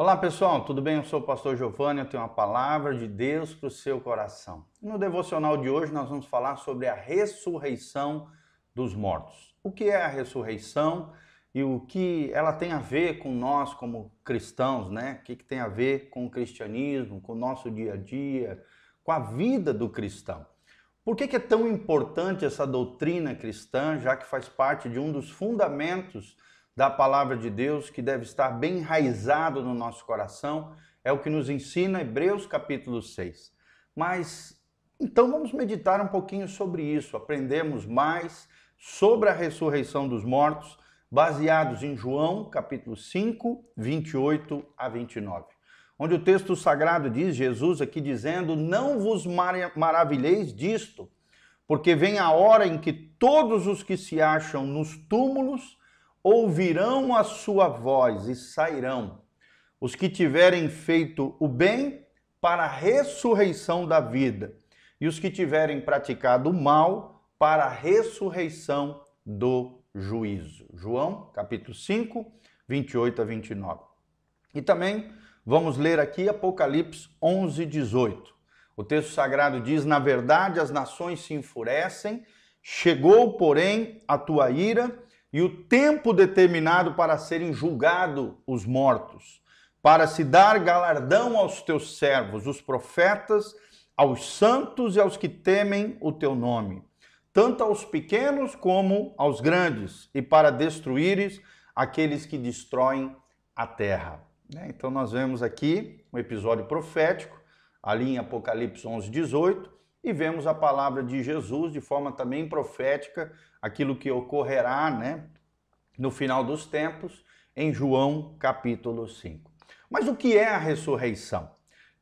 Olá pessoal, tudo bem? Eu sou o pastor Giovanni, eu tenho uma palavra de Deus para o seu coração. No devocional de hoje nós vamos falar sobre a ressurreição dos mortos. O que é a ressurreição e o que ela tem a ver com nós como cristãos, né? O que, que tem a ver com o cristianismo, com o nosso dia a dia, com a vida do cristão. Por que, que é tão importante essa doutrina cristã, já que faz parte de um dos fundamentos da palavra de Deus que deve estar bem enraizado no nosso coração, é o que nos ensina Hebreus capítulo 6. Mas então vamos meditar um pouquinho sobre isso, aprendemos mais sobre a ressurreição dos mortos, baseados em João capítulo 5, 28 a 29. Onde o texto sagrado diz, Jesus aqui dizendo: Não vos maravilheis disto, porque vem a hora em que todos os que se acham nos túmulos ouvirão a sua voz e sairão. Os que tiverem feito o bem para a ressurreição da vida, e os que tiverem praticado o mal para a ressurreição do juízo. João, capítulo 5, 28 a 29. E também vamos ler aqui Apocalipse 11, 18. O texto sagrado diz: Na verdade, as nações se enfurecem, chegou, porém, a tua ira e o tempo determinado para serem julgados os mortos, para se dar galardão aos teus servos, os profetas, aos santos e aos que temem o teu nome, tanto aos pequenos como aos grandes, e para destruíres aqueles que destroem a terra. Né? Então nós vemos aqui um episódio profético, ali em Apocalipse 11, 18, e vemos a palavra de Jesus de forma também profética, aquilo que ocorrerá né, no final dos tempos, em João capítulo 5. Mas o que é a ressurreição?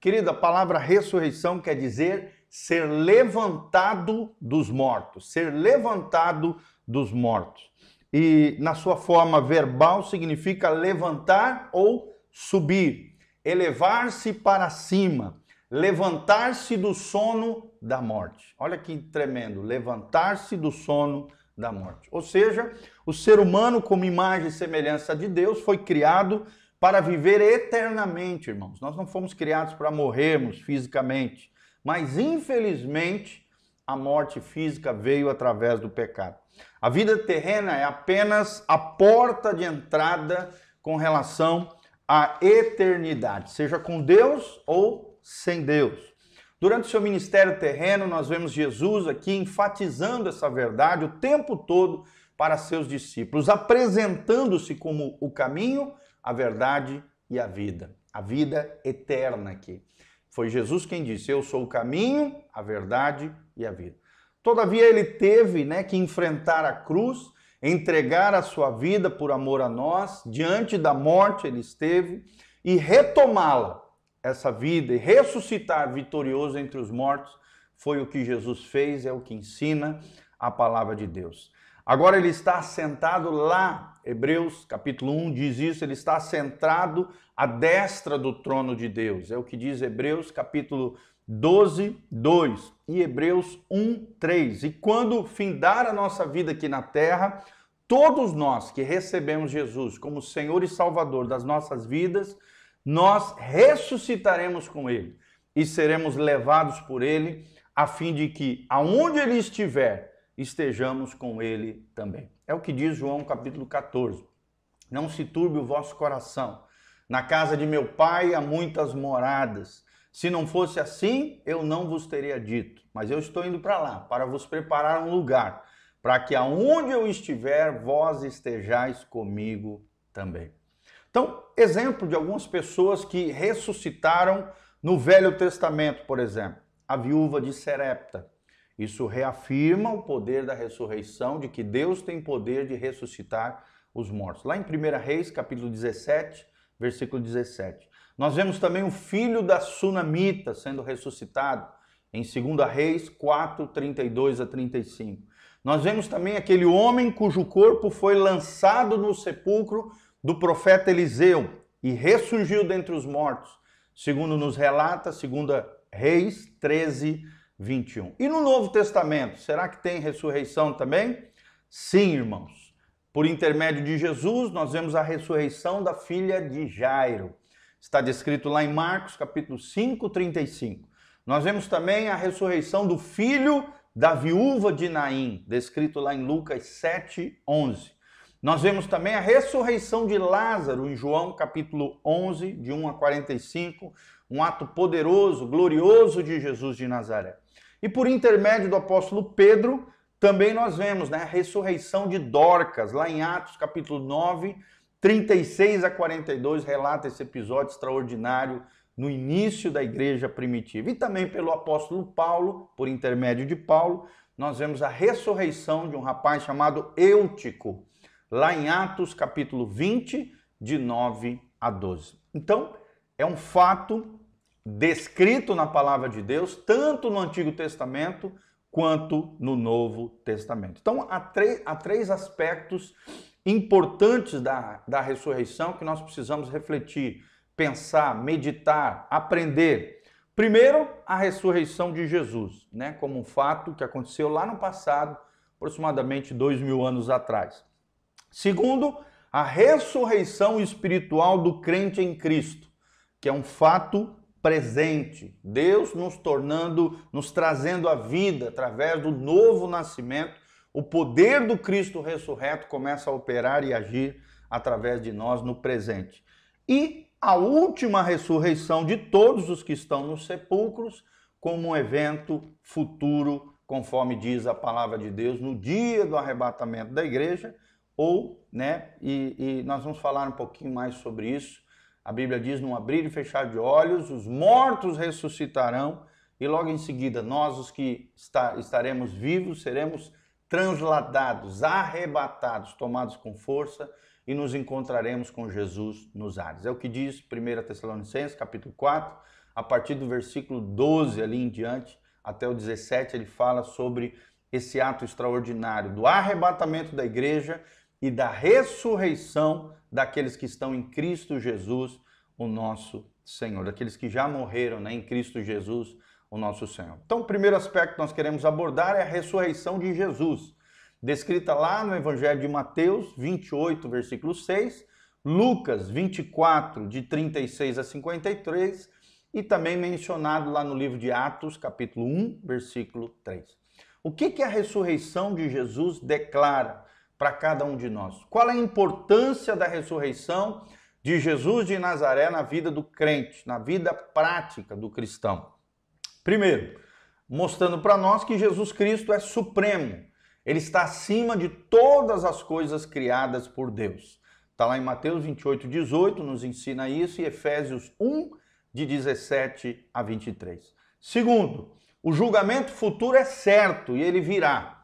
Querida, a palavra ressurreição quer dizer ser levantado dos mortos, ser levantado dos mortos. E na sua forma verbal significa levantar ou subir, elevar-se para cima, levantar-se do sono da morte. Olha que tremendo, levantar-se do sono da morte. Ou seja, o ser humano, como imagem e semelhança de Deus, foi criado para viver eternamente, irmãos. Nós não fomos criados para morrermos fisicamente, mas infelizmente a morte física veio através do pecado. A vida terrena é apenas a porta de entrada com relação à eternidade, seja com Deus ou sem Deus. Durante seu ministério terreno, nós vemos Jesus aqui enfatizando essa verdade o tempo todo para seus discípulos, apresentando-se como o caminho, a verdade e a vida. A vida eterna aqui. Foi Jesus quem disse: Eu sou o caminho, a verdade e a vida. Todavia, ele teve né, que enfrentar a cruz, entregar a sua vida por amor a nós, diante da morte ele esteve, e retomá-la essa vida e ressuscitar vitorioso entre os mortos foi o que Jesus fez, é o que ensina a palavra de Deus. Agora ele está sentado lá, Hebreus capítulo 1 diz isso, ele está sentado à destra do trono de Deus. É o que diz Hebreus capítulo 12, 2 e Hebreus 1, 3. E quando findar a nossa vida aqui na terra, todos nós que recebemos Jesus como Senhor e Salvador das nossas vidas, nós ressuscitaremos com ele e seremos levados por ele, a fim de que, aonde ele estiver, estejamos com ele também. É o que diz João capítulo 14. Não se turbe o vosso coração. Na casa de meu pai há muitas moradas. Se não fosse assim, eu não vos teria dito. Mas eu estou indo para lá, para vos preparar um lugar, para que aonde eu estiver, vós estejais comigo também. Então, exemplo de algumas pessoas que ressuscitaram no Velho Testamento, por exemplo, a viúva de Serepta. Isso reafirma o poder da ressurreição, de que Deus tem poder de ressuscitar os mortos. Lá em 1 Reis, capítulo 17, versículo 17. Nós vemos também o filho da Sunamita sendo ressuscitado, em 2 Reis 4, 32 a 35. Nós vemos também aquele homem cujo corpo foi lançado no sepulcro do profeta Eliseu e ressurgiu dentre os mortos, segundo nos relata, segundo Reis 13, 21. E no Novo Testamento, será que tem ressurreição também? Sim, irmãos. Por intermédio de Jesus, nós vemos a ressurreição da filha de Jairo. está descrito lá em Marcos, capítulo 5, 35. Nós vemos também a ressurreição do filho da viúva de Naim, descrito lá em Lucas 7, 11. Nós vemos também a ressurreição de Lázaro em João capítulo 11, de 1 a 45, um ato poderoso, glorioso de Jesus de Nazaré. E por intermédio do apóstolo Pedro, também nós vemos né, a ressurreição de Dorcas, lá em Atos capítulo 9, 36 a 42, relata esse episódio extraordinário no início da igreja primitiva. E também pelo apóstolo Paulo, por intermédio de Paulo, nós vemos a ressurreição de um rapaz chamado Eutico, lá em Atos capítulo 20, de 9 a 12. Então, é um fato descrito na palavra de Deus, tanto no Antigo Testamento quanto no Novo Testamento. Então, há, há três aspectos importantes da, da ressurreição que nós precisamos refletir, pensar, meditar, aprender. Primeiro, a ressurreição de Jesus, né, como um fato que aconteceu lá no passado, aproximadamente dois mil anos atrás. Segundo, a ressurreição espiritual do crente em Cristo, que é um fato presente. Deus nos tornando, nos trazendo a vida através do novo nascimento. O poder do Cristo ressurreto começa a operar e agir através de nós no presente. E a última ressurreição de todos os que estão nos sepulcros, como um evento futuro, conforme diz a palavra de Deus, no dia do arrebatamento da igreja ou, né, e, e nós vamos falar um pouquinho mais sobre isso. A Bíblia diz: num abrir e fechar de olhos, os mortos ressuscitarão, e logo em seguida, nós, os que está, estaremos vivos, seremos transladados, arrebatados, tomados com força e nos encontraremos com Jesus nos ares. É o que diz 1 Tessalonicenses, capítulo 4, a partir do versículo 12 ali em diante, até o 17, ele fala sobre esse ato extraordinário do arrebatamento da igreja e da ressurreição daqueles que estão em Cristo Jesus, o nosso Senhor, daqueles que já morreram né, em Cristo Jesus, o nosso Senhor. Então, o primeiro aspecto que nós queremos abordar é a ressurreição de Jesus, descrita lá no Evangelho de Mateus 28, versículo 6, Lucas 24, de 36 a 53, e também mencionado lá no livro de Atos, capítulo 1, versículo 3. O que, que a ressurreição de Jesus declara? Para cada um de nós. Qual é a importância da ressurreição de Jesus de Nazaré na vida do crente, na vida prática do cristão? Primeiro, mostrando para nós que Jesus Cristo é supremo. Ele está acima de todas as coisas criadas por Deus. Está lá em Mateus 28, 18, nos ensina isso, e Efésios 1, de 17 a 23. Segundo, o julgamento futuro é certo e ele virá.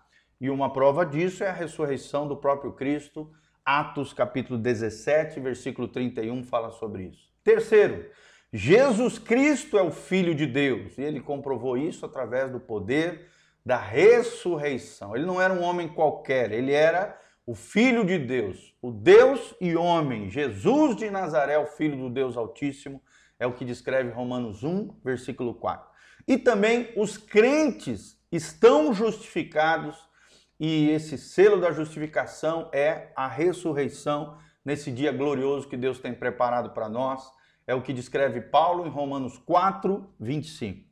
E uma prova disso é a ressurreição do próprio Cristo. Atos capítulo 17, versículo 31 fala sobre isso. Terceiro, Jesus Cristo é o Filho de Deus e ele comprovou isso através do poder da ressurreição. Ele não era um homem qualquer, ele era o Filho de Deus, o Deus e homem, Jesus de Nazaré, o Filho do Deus Altíssimo, é o que descreve Romanos 1, versículo 4. E também os crentes estão justificados e esse selo da justificação é a ressurreição nesse dia glorioso que Deus tem preparado para nós. É o que descreve Paulo em Romanos 4, 25.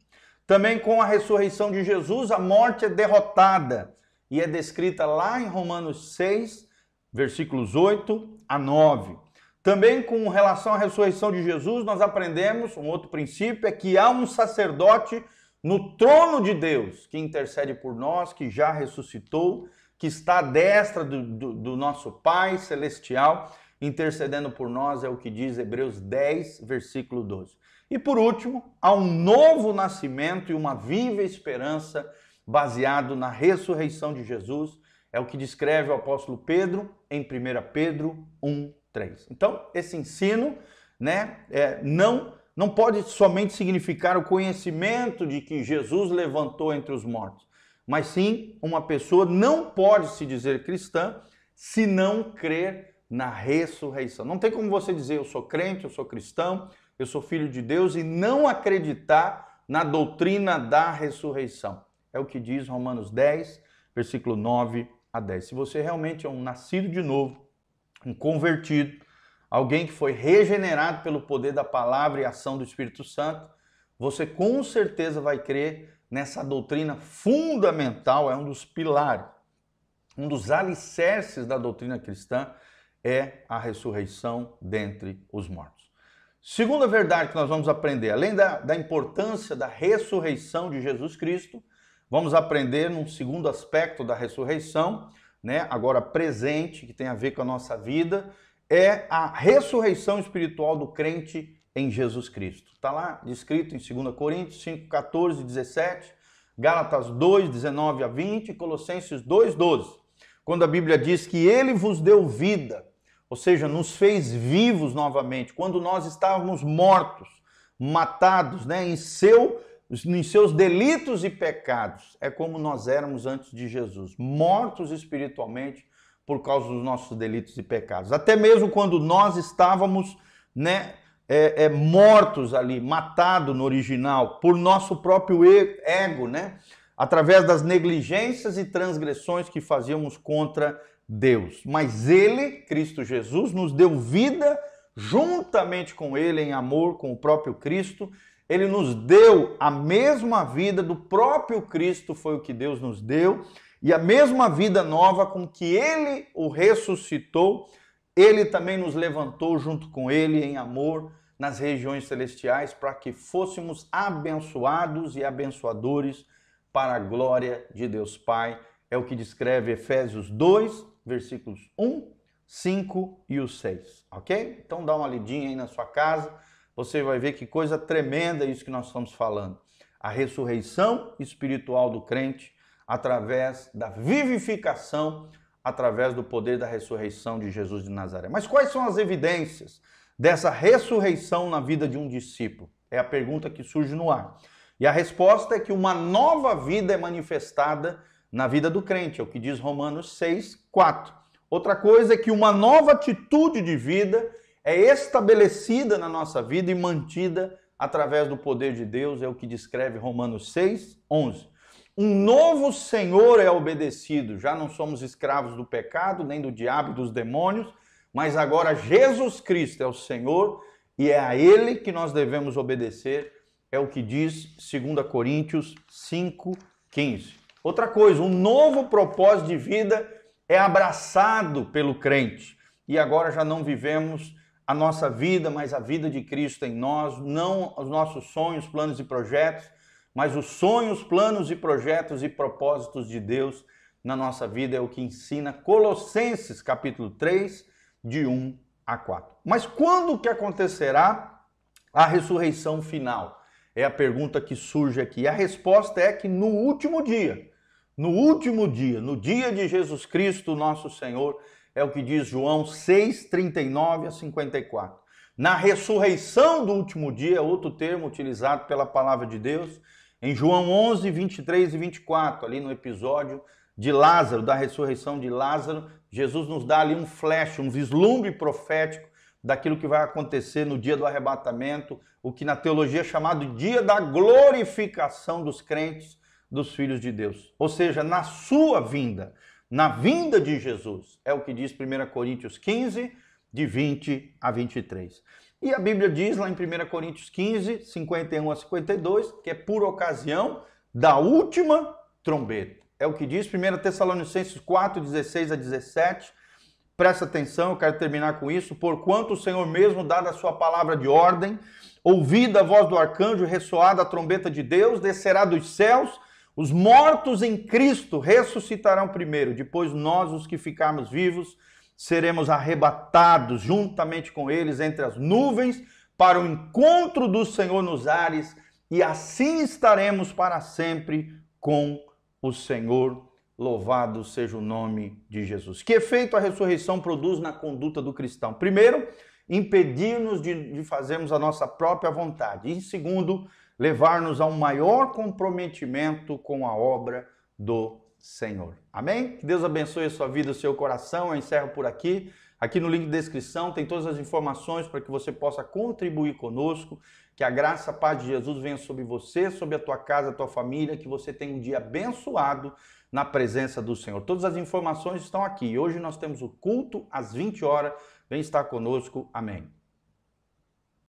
Também com a ressurreição de Jesus, a morte é derrotada e é descrita lá em Romanos 6, versículos 8 a 9. Também com relação à ressurreição de Jesus, nós aprendemos um outro princípio é que há um sacerdote no trono de Deus, que intercede por nós, que já ressuscitou, que está à destra do, do, do, nosso Pai Celestial, intercedendo por nós, é o que diz Hebreus 10, versículo 12. E por último, há um novo nascimento e uma viva esperança baseado na ressurreição de Jesus, é o que descreve o apóstolo Pedro em 1 Pedro 1, 3. Então, esse ensino né, é, não não pode somente significar o conhecimento de que Jesus levantou entre os mortos, mas sim uma pessoa não pode se dizer cristã se não crer na ressurreição. Não tem como você dizer eu sou crente, eu sou cristão, eu sou filho de Deus e não acreditar na doutrina da ressurreição. É o que diz Romanos 10, versículo 9 a 10. Se você realmente é um nascido de novo, um convertido, alguém que foi regenerado pelo poder da palavra e ação do Espírito Santo, você com certeza vai crer nessa doutrina fundamental, é um dos pilares, um dos alicerces da doutrina cristã é a ressurreição dentre os mortos. Segunda verdade que nós vamos aprender, além da, da importância da ressurreição de Jesus Cristo, vamos aprender num segundo aspecto da ressurreição, né, agora presente, que tem a ver com a nossa vida, é a ressurreição espiritual do crente em Jesus Cristo. Está lá descrito em 2 Coríntios 5, 14 17, Gálatas 2, 19 a 20 Colossenses 2, 12. Quando a Bíblia diz que ele vos deu vida, ou seja, nos fez vivos novamente, quando nós estávamos mortos, matados né, em, seu, em seus delitos e pecados. É como nós éramos antes de Jesus, mortos espiritualmente por causa dos nossos delitos e pecados. Até mesmo quando nós estávamos né, é, é, mortos ali, matados no original, por nosso próprio ego, né? através das negligências e transgressões que fazíamos contra Deus. Mas Ele, Cristo Jesus, nos deu vida juntamente com Ele em amor com o próprio Cristo. Ele nos deu a mesma vida do próprio Cristo, foi o que Deus nos deu, e a mesma vida nova com que Ele o ressuscitou, Ele também nos levantou junto com Ele em amor nas regiões celestiais para que fôssemos abençoados e abençoadores para a glória de Deus Pai. É o que descreve Efésios 2, versículos 1, 5 e o 6, ok? Então dá uma lidinha aí na sua casa, você vai ver que coisa tremenda isso que nós estamos falando. A ressurreição espiritual do crente através da vivificação, através do poder da ressurreição de Jesus de Nazaré. Mas quais são as evidências dessa ressurreição na vida de um discípulo? É a pergunta que surge no ar. E a resposta é que uma nova vida é manifestada na vida do crente, é o que diz Romanos 6, 4. Outra coisa é que uma nova atitude de vida é estabelecida na nossa vida e mantida através do poder de Deus, é o que descreve Romanos 6, 11. Um novo Senhor é obedecido, já não somos escravos do pecado, nem do diabo e dos demônios, mas agora Jesus Cristo é o Senhor e é a Ele que nós devemos obedecer, é o que diz 2 Coríntios 5, 15. Outra coisa, um novo propósito de vida é abraçado pelo crente. E agora já não vivemos a nossa vida, mas a vida de Cristo em nós, não os nossos sonhos, planos e projetos, mas os sonhos, planos e projetos e propósitos de Deus na nossa vida é o que ensina Colossenses capítulo 3, de 1 a 4. Mas quando que acontecerá a ressurreição final? É a pergunta que surge aqui. A resposta é que no último dia, no último dia, no dia de Jesus Cristo, nosso Senhor, é o que diz João 6, 39 a 54. Na ressurreição do último dia, outro termo utilizado pela palavra de Deus, em João 11, 23 e 24, ali no episódio de Lázaro, da ressurreição de Lázaro, Jesus nos dá ali um flash, um vislumbre profético daquilo que vai acontecer no dia do arrebatamento, o que na teologia é chamado dia da glorificação dos crentes dos filhos de Deus. Ou seja, na sua vinda, na vinda de Jesus. É o que diz 1 Coríntios 15, de 20 a 23. E a Bíblia diz lá em 1 Coríntios 15, 51 a 52, que é por ocasião da última trombeta. É o que diz 1 Tessalonicenses 4, 16 a 17. Presta atenção, eu quero terminar com isso. Porquanto o Senhor mesmo, dada a sua palavra de ordem, ouvida a voz do arcanjo, ressoada a trombeta de Deus, descerá dos céus os mortos em Cristo ressuscitarão primeiro, depois nós, os que ficarmos vivos, seremos arrebatados juntamente com eles entre as nuvens para o encontro do Senhor nos ares, e assim estaremos para sempre com o Senhor. Louvado seja o nome de Jesus. Que efeito a ressurreição produz na conduta do cristão? Primeiro, impedir-nos de, de fazermos a nossa própria vontade. E segundo, levar-nos a um maior comprometimento com a obra do Senhor. Amém? Que Deus abençoe a sua vida, o seu coração. Eu encerro por aqui. Aqui no link de descrição tem todas as informações para que você possa contribuir conosco. Que a graça, a paz de Jesus venha sobre você, sobre a tua casa, a tua família. Que você tenha um dia abençoado na presença do Senhor. Todas as informações estão aqui. Hoje nós temos o culto às 20 horas Vem estar conosco. Amém.